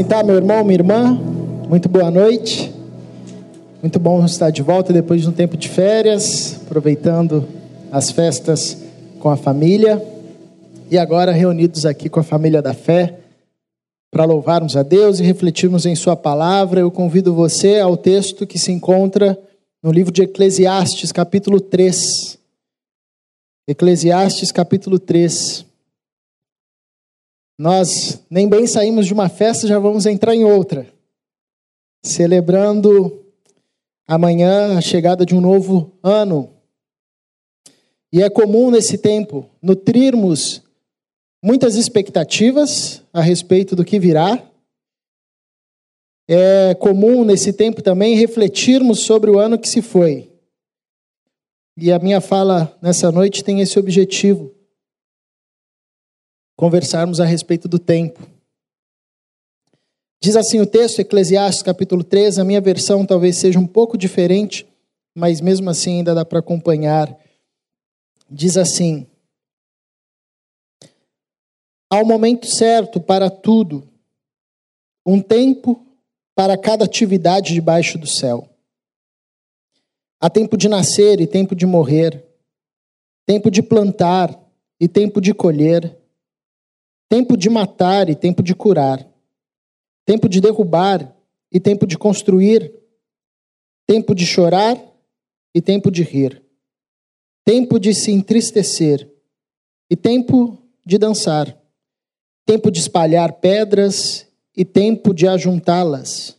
Sentar, meu irmão, minha irmã, muito boa noite. Muito bom estar de volta depois de um tempo de férias, aproveitando as festas com a família e agora reunidos aqui com a família da fé para louvarmos a Deus e refletirmos em Sua palavra. Eu convido você ao texto que se encontra no livro de Eclesiastes, capítulo 3. Eclesiastes, capítulo 3. Nós nem bem saímos de uma festa, já vamos entrar em outra. Celebrando amanhã a chegada de um novo ano. E é comum nesse tempo nutrirmos muitas expectativas a respeito do que virá. É comum nesse tempo também refletirmos sobre o ano que se foi. E a minha fala nessa noite tem esse objetivo conversarmos a respeito do tempo. Diz assim o texto, Eclesiastes capítulo 3, a minha versão talvez seja um pouco diferente, mas mesmo assim ainda dá para acompanhar. Diz assim: Há um momento certo para tudo, um tempo para cada atividade debaixo do céu. Há tempo de nascer e tempo de morrer, tempo de plantar e tempo de colher, tempo de matar e tempo de curar, tempo de derrubar e tempo de construir, tempo de chorar e tempo de rir, tempo de se entristecer e tempo de dançar, tempo de espalhar pedras e tempo de ajuntá-las,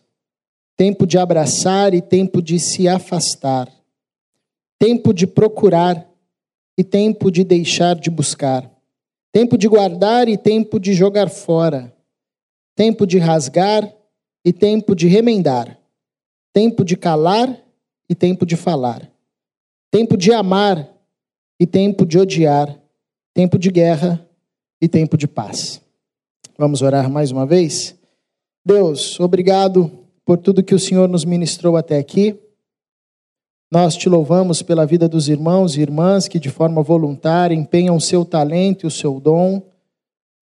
tempo de abraçar e tempo de se afastar, tempo de procurar e tempo de deixar de buscar tempo de guardar e tempo de jogar fora, tempo de rasgar e tempo de remendar, tempo de calar e tempo de falar, tempo de amar e tempo de odiar, tempo de guerra e tempo de paz. Vamos orar mais uma vez? Deus, obrigado por tudo que o Senhor nos ministrou até aqui. Nós te louvamos pela vida dos irmãos e irmãs que, de forma voluntária, empenham o seu talento e o seu dom,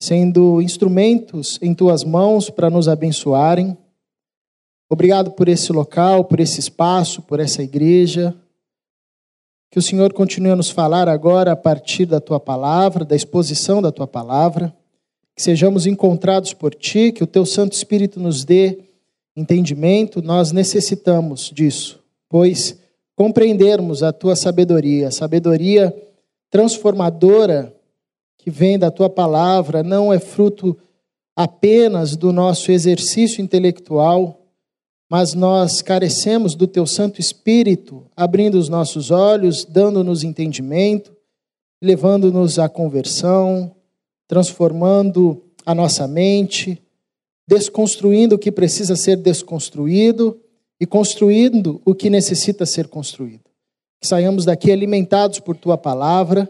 sendo instrumentos em tuas mãos para nos abençoarem. Obrigado por esse local, por esse espaço, por essa igreja. Que o Senhor continue a nos falar agora a partir da tua palavra, da exposição da tua palavra. Que sejamos encontrados por ti, que o teu Santo Espírito nos dê entendimento. Nós necessitamos disso, pois compreendermos a tua sabedoria, sabedoria transformadora que vem da tua palavra, não é fruto apenas do nosso exercício intelectual, mas nós carecemos do teu Santo Espírito, abrindo os nossos olhos, dando-nos entendimento, levando-nos à conversão, transformando a nossa mente, desconstruindo o que precisa ser desconstruído e construindo o que necessita ser construído. Que saiamos daqui alimentados por tua palavra,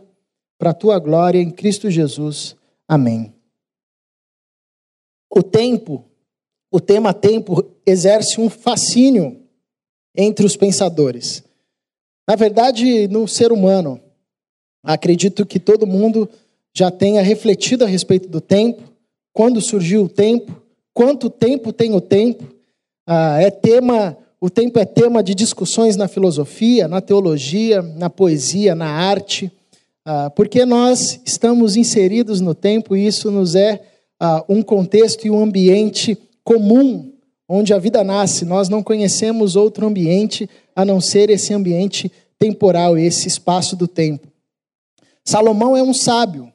para a tua glória em Cristo Jesus. Amém. O tempo, o tema tempo, exerce um fascínio entre os pensadores. Na verdade, no ser humano, acredito que todo mundo já tenha refletido a respeito do tempo, quando surgiu o tempo, quanto tempo tem o tempo, ah, é tema, o tempo é tema de discussões na filosofia, na teologia, na poesia, na arte, ah, porque nós estamos inseridos no tempo e isso nos é ah, um contexto e um ambiente comum onde a vida nasce. Nós não conhecemos outro ambiente a não ser esse ambiente temporal, esse espaço do tempo. Salomão é um sábio,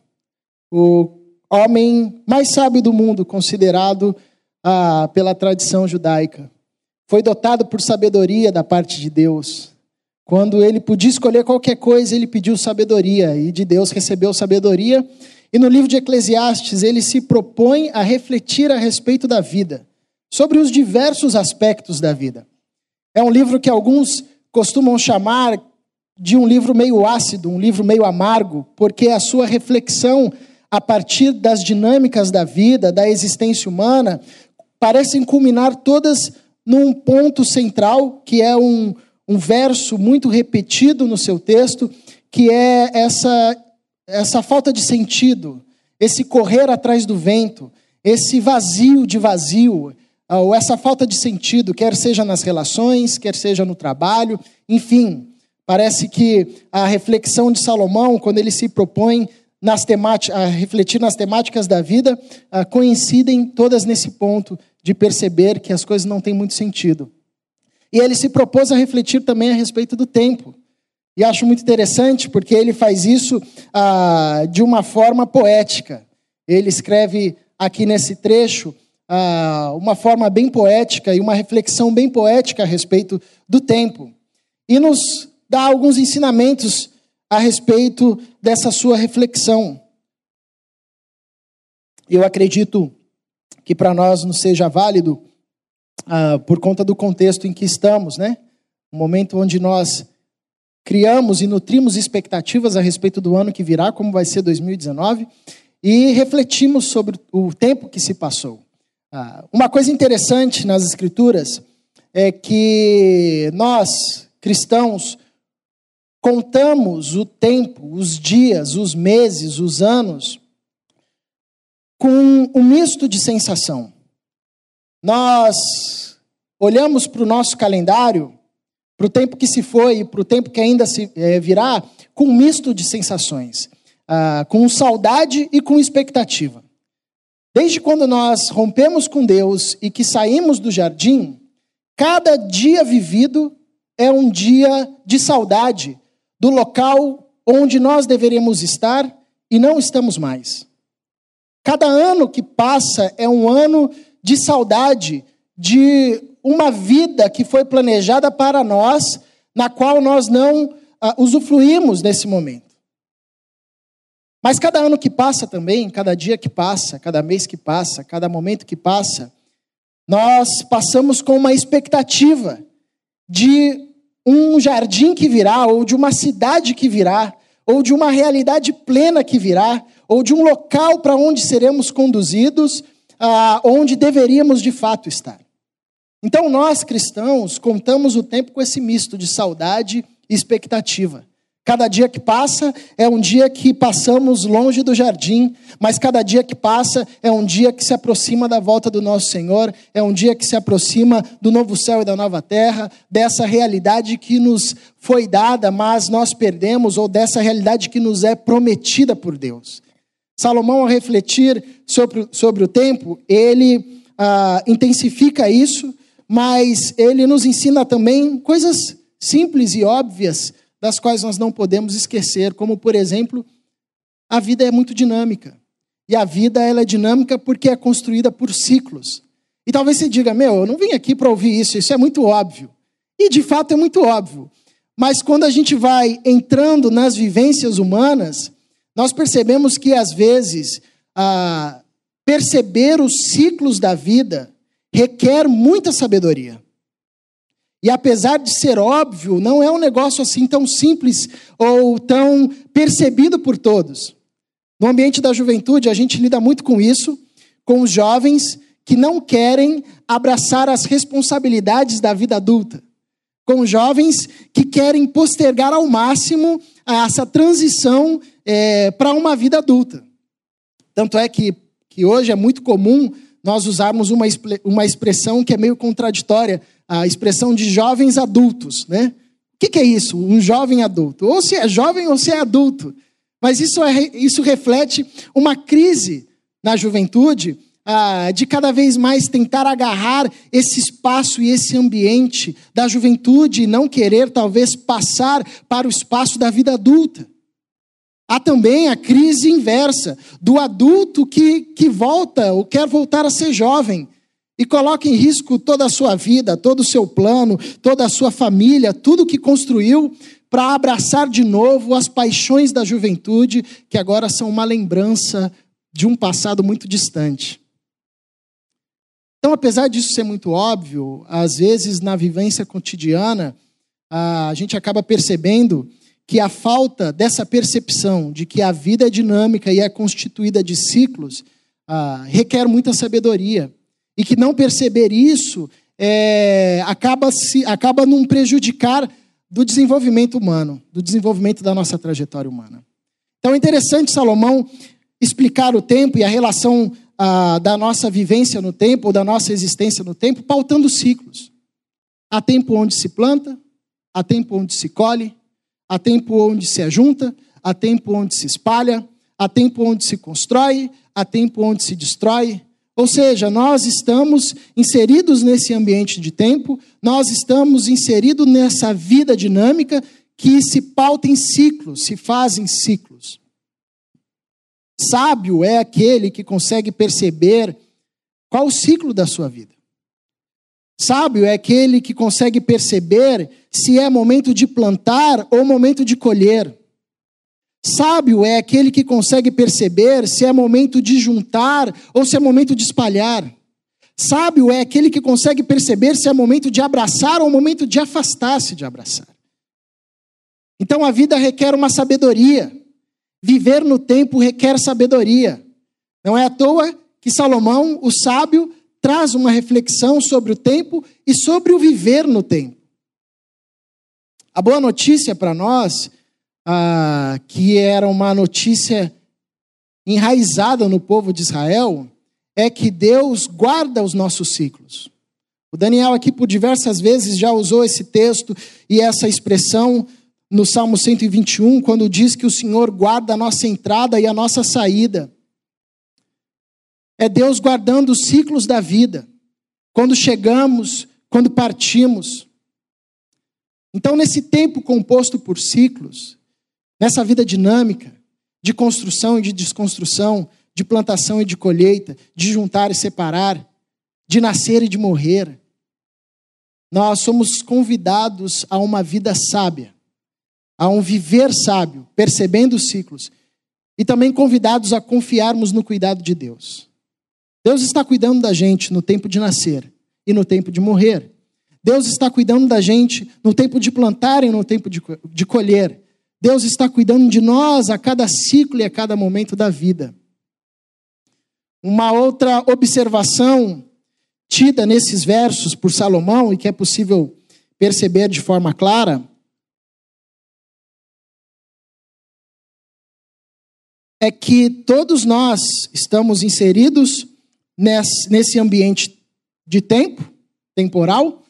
o homem mais sábio do mundo, considerado ah, pela tradição judaica. Foi dotado por sabedoria da parte de Deus. Quando ele podia escolher qualquer coisa, ele pediu sabedoria, e de Deus recebeu sabedoria. E no livro de Eclesiastes, ele se propõe a refletir a respeito da vida, sobre os diversos aspectos da vida. É um livro que alguns costumam chamar de um livro meio ácido, um livro meio amargo, porque a sua reflexão a partir das dinâmicas da vida, da existência humana, parecem culminar todas num ponto central, que é um, um verso muito repetido no seu texto, que é essa, essa falta de sentido, esse correr atrás do vento, esse vazio de vazio, ou essa falta de sentido, quer seja nas relações, quer seja no trabalho, enfim, parece que a reflexão de Salomão, quando ele se propõe nas a refletir nas temáticas da vida, coincidem todas nesse ponto de perceber que as coisas não têm muito sentido. E ele se propôs a refletir também a respeito do tempo. E acho muito interessante porque ele faz isso ah, de uma forma poética. Ele escreve aqui nesse trecho ah, uma forma bem poética e uma reflexão bem poética a respeito do tempo. E nos dá alguns ensinamentos a respeito dessa sua reflexão. Eu acredito que para nós não seja válido ah, por conta do contexto em que estamos, né? Um momento onde nós criamos e nutrimos expectativas a respeito do ano que virá, como vai ser 2019, e refletimos sobre o tempo que se passou. Ah, uma coisa interessante nas Escrituras é que nós, cristãos, contamos o tempo, os dias, os meses, os anos, com um misto de sensação. Nós olhamos para o nosso calendário, para o tempo que se foi e para o tempo que ainda se é, virá, com um misto de sensações, ah, com saudade e com expectativa. Desde quando nós rompemos com Deus e que saímos do jardim, cada dia vivido é um dia de saudade do local onde nós deveríamos estar e não estamos mais. Cada ano que passa é um ano de saudade de uma vida que foi planejada para nós, na qual nós não uh, usufruímos nesse momento. Mas cada ano que passa também, cada dia que passa, cada mês que passa, cada momento que passa, nós passamos com uma expectativa de um jardim que virá, ou de uma cidade que virá, ou de uma realidade plena que virá, ou de um local para onde seremos conduzidos ah, onde deveríamos de fato estar. Então, nós cristãos contamos o tempo com esse misto de saudade e expectativa. Cada dia que passa é um dia que passamos longe do jardim, mas cada dia que passa é um dia que se aproxima da volta do nosso Senhor, é um dia que se aproxima do novo céu e da nova terra, dessa realidade que nos foi dada, mas nós perdemos, ou dessa realidade que nos é prometida por Deus. Salomão, ao refletir sobre, sobre o tempo, ele ah, intensifica isso, mas ele nos ensina também coisas simples e óbvias, das quais nós não podemos esquecer, como, por exemplo, a vida é muito dinâmica. E a vida ela é dinâmica porque é construída por ciclos. E talvez você diga, meu, eu não vim aqui para ouvir isso, isso é muito óbvio. E de fato é muito óbvio. Mas quando a gente vai entrando nas vivências humanas, nós percebemos que, às vezes, perceber os ciclos da vida requer muita sabedoria. E apesar de ser óbvio, não é um negócio assim tão simples ou tão percebido por todos. No ambiente da juventude, a gente lida muito com isso, com os jovens que não querem abraçar as responsabilidades da vida adulta, com jovens que querem postergar ao máximo essa transição é, para uma vida adulta. Tanto é que, que hoje é muito comum nós usarmos uma, uma expressão que é meio contraditória, a expressão de jovens adultos, né? O que, que, é isso? Um jovem adulto. Ou se é jovem ou se é adulto. Mas isso, é, isso reflete uma crise na juventude ah, de cada vez mais tentar agarrar esse espaço e esse ambiente da juventude e não querer, talvez, passar para o espaço da vida adulta. Há também a crise inversa do adulto que, que volta ou quer voltar a ser jovem e coloca em risco toda a sua vida, todo o seu plano, toda a sua família, tudo que construiu para abraçar de novo as paixões da juventude, que agora são uma lembrança de um passado muito distante. Então, apesar disso ser muito óbvio, às vezes na vivência cotidiana, a gente acaba percebendo que a falta dessa percepção de que a vida é dinâmica e é constituída de ciclos ah, requer muita sabedoria. E que não perceber isso é, acaba, se, acaba num prejudicar do desenvolvimento humano, do desenvolvimento da nossa trajetória humana. Então é interessante Salomão explicar o tempo e a relação ah, da nossa vivência no tempo, ou da nossa existência no tempo, pautando ciclos. Há tempo onde se planta, há tempo onde se colhe, há tempo onde se ajunta, há tempo onde se espalha, há tempo onde se constrói, há tempo onde se destrói. Ou seja, nós estamos inseridos nesse ambiente de tempo, nós estamos inseridos nessa vida dinâmica que se pauta em ciclos, se faz em ciclos. Sábio é aquele que consegue perceber qual o ciclo da sua vida. Sábio é aquele que consegue perceber se é momento de plantar ou momento de colher. Sábio é aquele que consegue perceber se é momento de juntar ou se é momento de espalhar. Sábio é aquele que consegue perceber se é momento de abraçar ou momento de afastar-se de abraçar. Então a vida requer uma sabedoria. Viver no tempo requer sabedoria. Não é à toa que Salomão, o sábio, traz uma reflexão sobre o tempo e sobre o viver no tempo. A boa notícia para nós, ah, que era uma notícia enraizada no povo de Israel, é que Deus guarda os nossos ciclos. O Daniel aqui por diversas vezes já usou esse texto e essa expressão no Salmo 121, quando diz que o Senhor guarda a nossa entrada e a nossa saída. É Deus guardando os ciclos da vida. Quando chegamos, quando partimos. Então, nesse tempo composto por ciclos, nessa vida dinâmica, de construção e de desconstrução, de plantação e de colheita, de juntar e separar, de nascer e de morrer, nós somos convidados a uma vida sábia, a um viver sábio, percebendo os ciclos, e também convidados a confiarmos no cuidado de Deus. Deus está cuidando da gente no tempo de nascer e no tempo de morrer. Deus está cuidando da gente no tempo de plantar e no tempo de, de colher. Deus está cuidando de nós a cada ciclo e a cada momento da vida. Uma outra observação tida nesses versos por Salomão e que é possível perceber de forma clara é que todos nós estamos inseridos nesse, ambiente de tempo, temporal,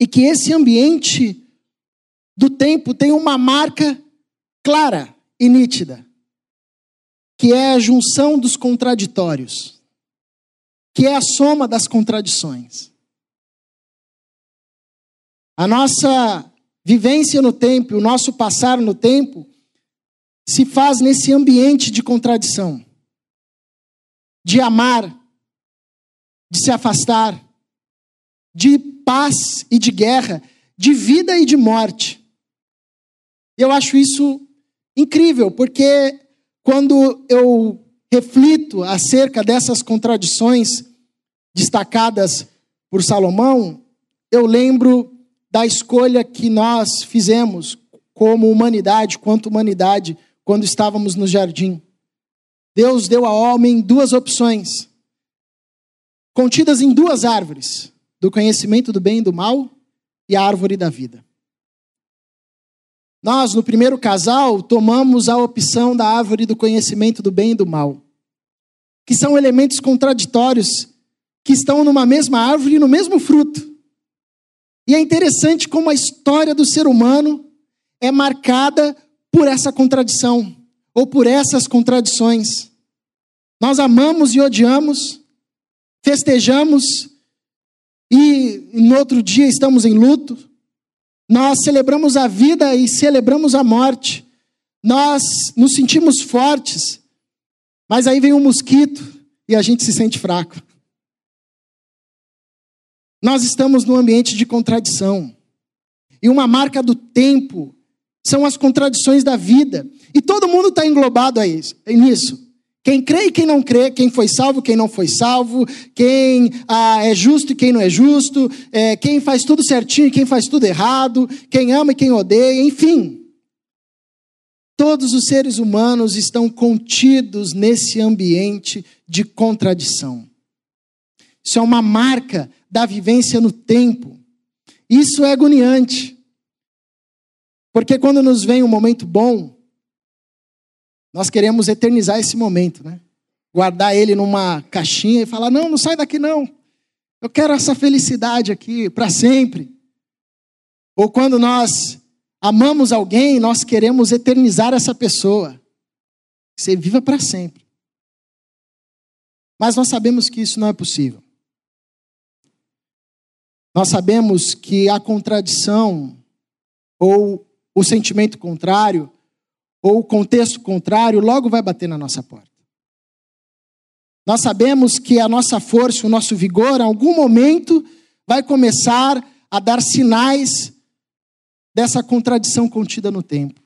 e que esse ambiente do tempo tem uma marca clara e nítida, que é a junção dos contraditórios, que é a soma das contradições. A nossa vivência no tempo, o nosso passar no tempo, se faz nesse ambiente de contradição de amar, de se afastar, de paz e de guerra, de vida e de morte. Eu acho isso incrível, porque quando eu reflito acerca dessas contradições destacadas por Salomão, eu lembro da escolha que nós fizemos como humanidade, quanto humanidade, quando estávamos no jardim. Deus deu ao homem duas opções, contidas em duas árvores: do conhecimento do bem e do mal e a árvore da vida. Nós, no primeiro casal, tomamos a opção da árvore do conhecimento do bem e do mal, que são elementos contraditórios que estão numa mesma árvore e no mesmo fruto. E é interessante como a história do ser humano é marcada por essa contradição ou por essas contradições. Nós amamos e odiamos, festejamos e no outro dia estamos em luto. Nós celebramos a vida e celebramos a morte. Nós nos sentimos fortes, mas aí vem um mosquito e a gente se sente fraco. Nós estamos num ambiente de contradição. E uma marca do tempo são as contradições da vida. E todo mundo está englobado a isso, nisso. Quem crê e quem não crê, quem foi salvo, quem não foi salvo, quem ah, é justo e quem não é justo, é, quem faz tudo certinho e quem faz tudo errado, quem ama e quem odeia, enfim. Todos os seres humanos estão contidos nesse ambiente de contradição. Isso é uma marca da vivência no tempo. Isso é agoniante. Porque quando nos vem um momento bom, nós queremos eternizar esse momento, né? guardar ele numa caixinha e falar: não, não sai daqui não. Eu quero essa felicidade aqui para sempre. Ou quando nós amamos alguém, nós queremos eternizar essa pessoa. Ser viva para sempre. Mas nós sabemos que isso não é possível. Nós sabemos que a contradição, ou o sentimento contrário, ou o contexto contrário, logo vai bater na nossa porta. Nós sabemos que a nossa força, o nosso vigor, em algum momento, vai começar a dar sinais dessa contradição contida no tempo.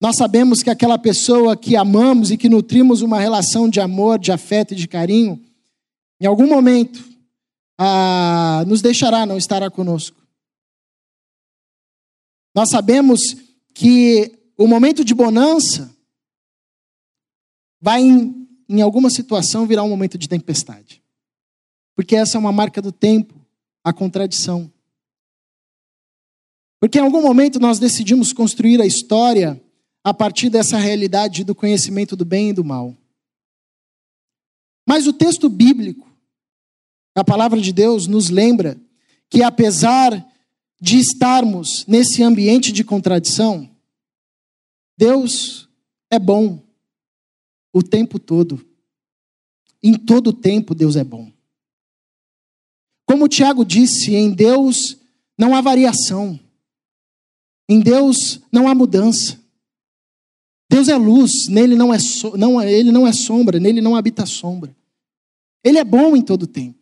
Nós sabemos que aquela pessoa que amamos e que nutrimos uma relação de amor, de afeto e de carinho, em algum momento ah, nos deixará, não estará conosco. Nós sabemos que o momento de bonança vai, em, em alguma situação, virar um momento de tempestade. Porque essa é uma marca do tempo, a contradição. Porque em algum momento nós decidimos construir a história a partir dessa realidade do conhecimento do bem e do mal. Mas o texto bíblico, a palavra de Deus, nos lembra que apesar de estarmos nesse ambiente de contradição, Deus é bom o tempo todo. Em todo tempo, Deus é bom. Como Tiago disse, em Deus não há variação. Em Deus não há mudança. Deus é luz, nele não é, so, não, ele não é sombra, nele não habita sombra. Ele é bom em todo tempo.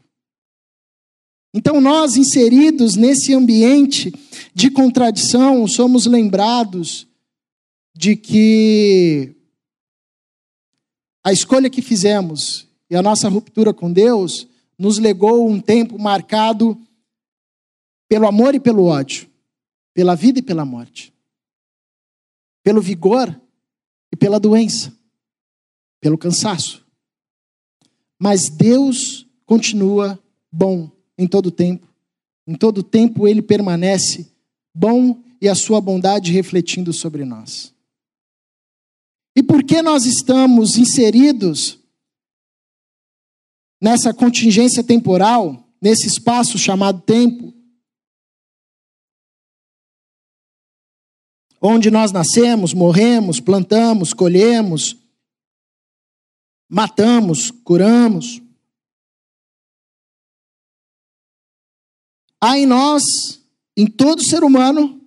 Então, nós, inseridos nesse ambiente de contradição, somos lembrados de que a escolha que fizemos e a nossa ruptura com Deus nos legou um tempo marcado pelo amor e pelo ódio pela vida e pela morte, pelo vigor e pela doença, pelo cansaço. Mas Deus continua bom em todo tempo. Em todo tempo ele permanece bom e a sua bondade refletindo sobre nós. E por que nós estamos inseridos nessa contingência temporal, nesse espaço chamado tempo? onde nós nascemos, morremos, plantamos, colhemos, matamos, curamos. Há em nós, em todo ser humano,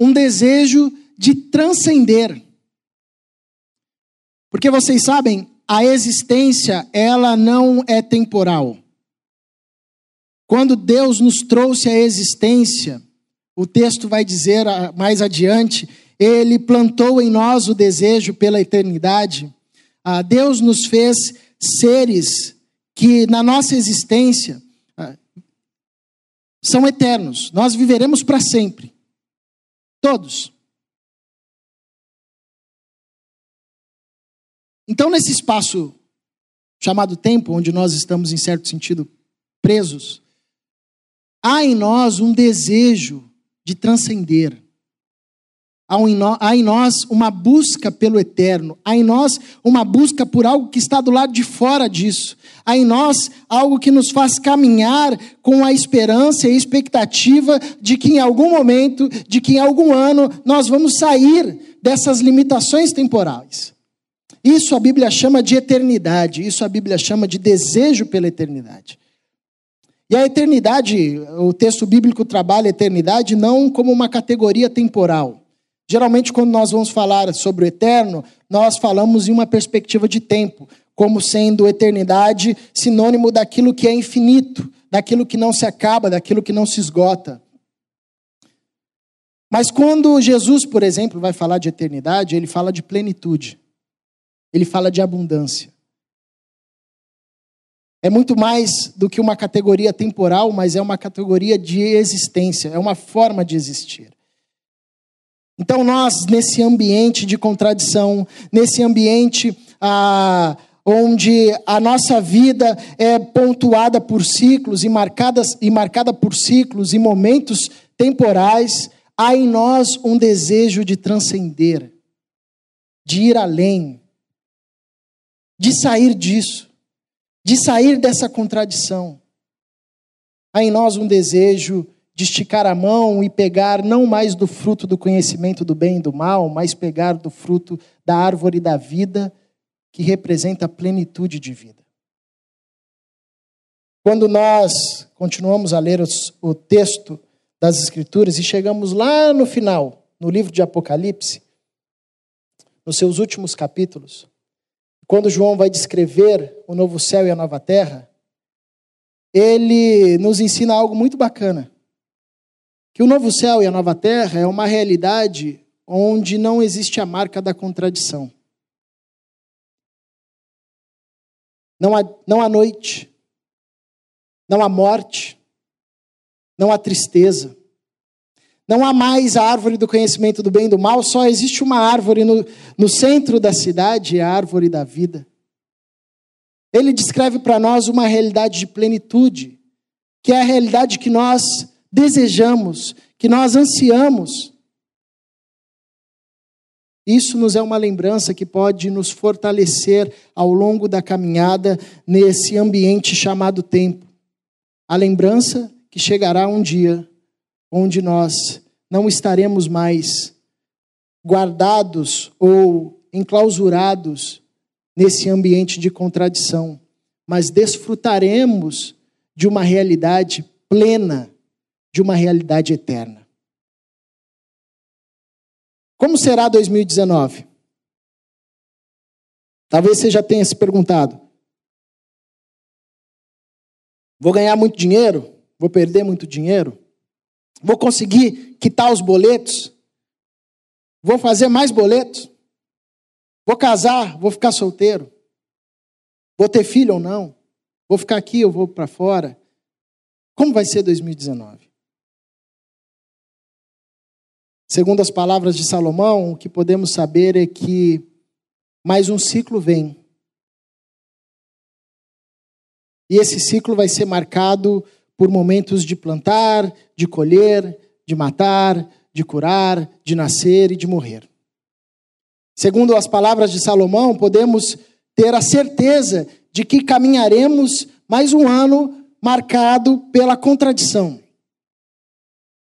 um desejo de transcender. Porque vocês sabem, a existência, ela não é temporal. Quando Deus nos trouxe a existência, o texto vai dizer ah, mais adiante: Ele plantou em nós o desejo pela eternidade. Ah, Deus nos fez seres que na nossa existência são eternos. Nós viveremos para sempre. Todos. Então, nesse espaço chamado tempo, onde nós estamos, em certo sentido, presos, há em nós um desejo de transcender. Há em nós uma busca pelo eterno, há em nós uma busca por algo que está do lado de fora disso, há em nós algo que nos faz caminhar com a esperança e a expectativa de que em algum momento, de que em algum ano, nós vamos sair dessas limitações temporais. Isso a Bíblia chama de eternidade, isso a Bíblia chama de desejo pela eternidade. E a eternidade, o texto bíblico trabalha a eternidade não como uma categoria temporal. Geralmente, quando nós vamos falar sobre o eterno, nós falamos em uma perspectiva de tempo, como sendo eternidade sinônimo daquilo que é infinito, daquilo que não se acaba, daquilo que não se esgota. Mas quando Jesus, por exemplo, vai falar de eternidade, ele fala de plenitude, ele fala de abundância. É muito mais do que uma categoria temporal, mas é uma categoria de existência, é uma forma de existir. Então, nós, nesse ambiente de contradição, nesse ambiente ah, onde a nossa vida é pontuada por ciclos e, marcadas, e marcada por ciclos e momentos temporais, há em nós um desejo de transcender, de ir além, de sair disso, de sair dessa contradição. Há em nós um desejo de esticar a mão e pegar não mais do fruto do conhecimento do bem e do mal, mas pegar do fruto da árvore da vida, que representa a plenitude de vida. Quando nós continuamos a ler os, o texto das Escrituras e chegamos lá no final, no livro de Apocalipse, nos seus últimos capítulos, quando João vai descrever o novo céu e a nova terra, ele nos ensina algo muito bacana. Que o novo céu e a nova terra é uma realidade onde não existe a marca da contradição. Não há, não há noite, não há morte, não há tristeza. Não há mais a árvore do conhecimento do bem e do mal, só existe uma árvore no, no centro da cidade, a árvore da vida. Ele descreve para nós uma realidade de plenitude, que é a realidade que nós desejamos, que nós ansiamos. Isso nos é uma lembrança que pode nos fortalecer ao longo da caminhada nesse ambiente chamado tempo. A lembrança que chegará um dia onde nós não estaremos mais guardados ou enclausurados nesse ambiente de contradição, mas desfrutaremos de uma realidade plena, de uma realidade eterna. Como será 2019? Talvez você já tenha se perguntado. Vou ganhar muito dinheiro? Vou perder muito dinheiro? Vou conseguir quitar os boletos? Vou fazer mais boletos? Vou casar? Vou ficar solteiro? Vou ter filho ou não? Vou ficar aqui ou vou para fora? Como vai ser 2019? Segundo as palavras de Salomão, o que podemos saber é que mais um ciclo vem. E esse ciclo vai ser marcado por momentos de plantar, de colher, de matar, de curar, de nascer e de morrer. Segundo as palavras de Salomão, podemos ter a certeza de que caminharemos mais um ano marcado pela contradição.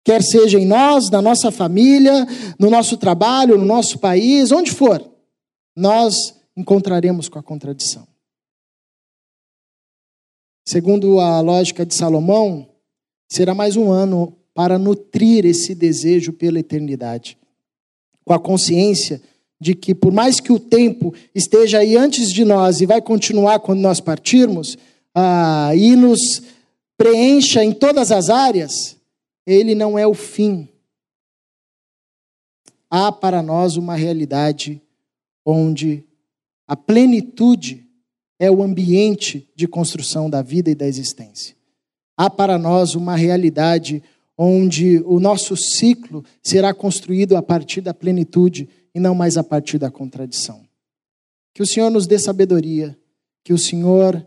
Quer seja em nós, na nossa família, no nosso trabalho, no nosso país, onde for, nós encontraremos com a contradição. Segundo a lógica de Salomão, será mais um ano para nutrir esse desejo pela eternidade, com a consciência de que, por mais que o tempo esteja aí antes de nós e vai continuar quando nós partirmos, ah, e nos preencha em todas as áreas, ele não é o fim. Há para nós uma realidade onde a plenitude é o ambiente de construção da vida e da existência. Há para nós uma realidade onde o nosso ciclo será construído a partir da plenitude e não mais a partir da contradição. Que o Senhor nos dê sabedoria, que o Senhor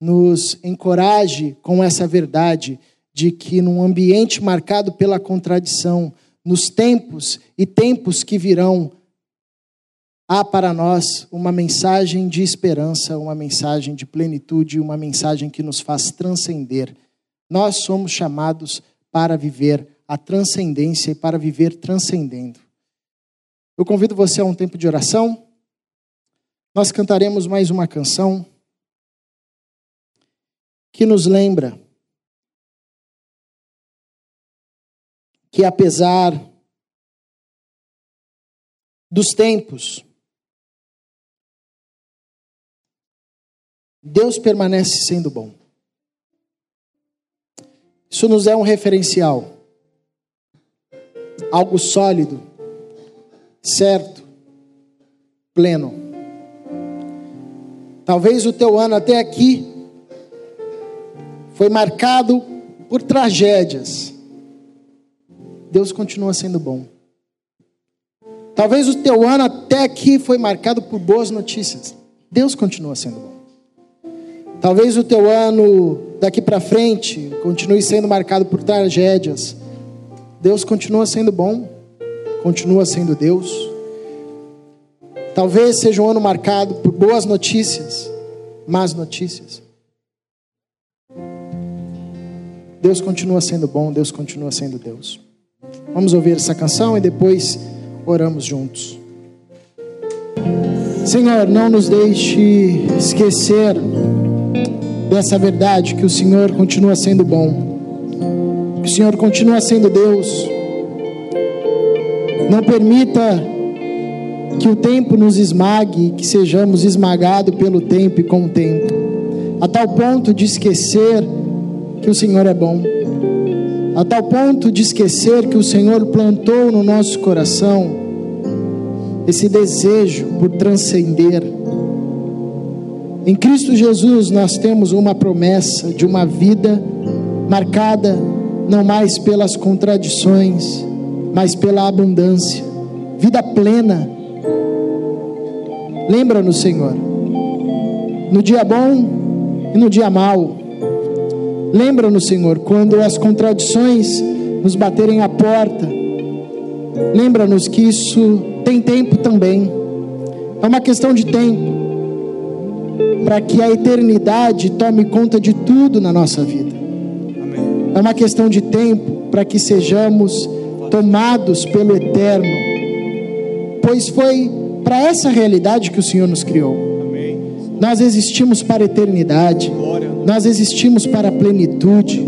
nos encoraje com essa verdade de que num ambiente marcado pela contradição, nos tempos e tempos que virão, há para nós uma mensagem de esperança, uma mensagem de plenitude, uma mensagem que nos faz transcender. Nós somos chamados para viver a transcendência e para viver transcendendo. Eu convido você a um tempo de oração. Nós cantaremos mais uma canção que nos lembra que apesar dos tempos, Deus permanece sendo bom. Isso nos é um referencial, algo sólido, certo, pleno. Talvez o teu ano até aqui foi marcado por tragédias. Deus continua sendo bom. Talvez o teu ano até aqui foi marcado por boas notícias. Deus continua sendo bom. Talvez o teu ano daqui para frente continue sendo marcado por tragédias. Deus continua sendo bom, continua sendo Deus. Talvez seja um ano marcado por boas notícias, más notícias. Deus continua sendo bom, Deus continua sendo Deus. Vamos ouvir essa canção e depois oramos juntos. Senhor, não nos deixe esquecer dessa verdade que o Senhor continua sendo bom, que o Senhor continua sendo Deus. Não permita que o tempo nos esmague, que sejamos esmagados pelo tempo e com o tempo, a tal ponto de esquecer que o Senhor é bom, a tal ponto de esquecer que o Senhor plantou no nosso coração esse desejo por transcender. Em Cristo Jesus nós temos uma promessa de uma vida marcada não mais pelas contradições, mas pela abundância, vida plena. Lembra-nos, Senhor, no dia bom e no dia mau, Lembra-nos, Senhor, quando as contradições nos baterem à porta. Lembra-nos que isso tem tempo também. É uma questão de tempo. Para que a eternidade tome conta de tudo na nossa vida. É uma questão de tempo para que sejamos tomados pelo eterno. Pois foi para essa realidade que o Senhor nos criou. Nós existimos para a eternidade. Nós existimos para a plenitude.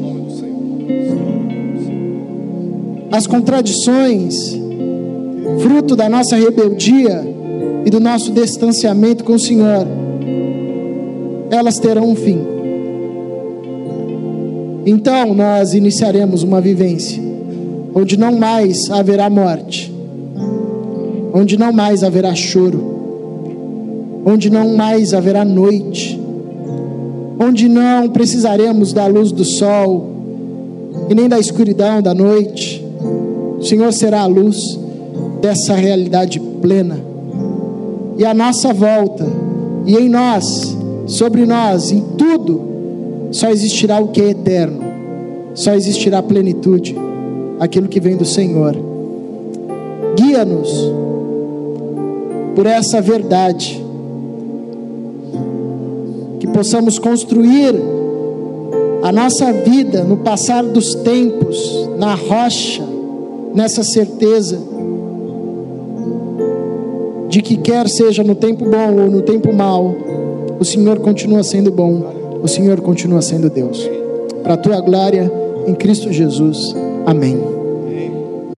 As contradições, fruto da nossa rebeldia e do nosso distanciamento com o Senhor, elas terão um fim. Então nós iniciaremos uma vivência onde não mais haverá morte, onde não mais haverá choro, onde não mais haverá noite, onde não precisaremos da luz do sol e nem da escuridão da noite. O Senhor será a luz dessa realidade plena. E a nossa volta, e em nós, sobre nós, em tudo, só existirá o que é eterno, só existirá plenitude, aquilo que vem do Senhor. Guia-nos por essa verdade possamos construir a nossa vida no passar dos tempos, na rocha, nessa certeza de que quer seja no tempo bom ou no tempo mau, o Senhor continua sendo bom, o Senhor continua sendo Deus. Para a tua glória em Cristo Jesus. Amém.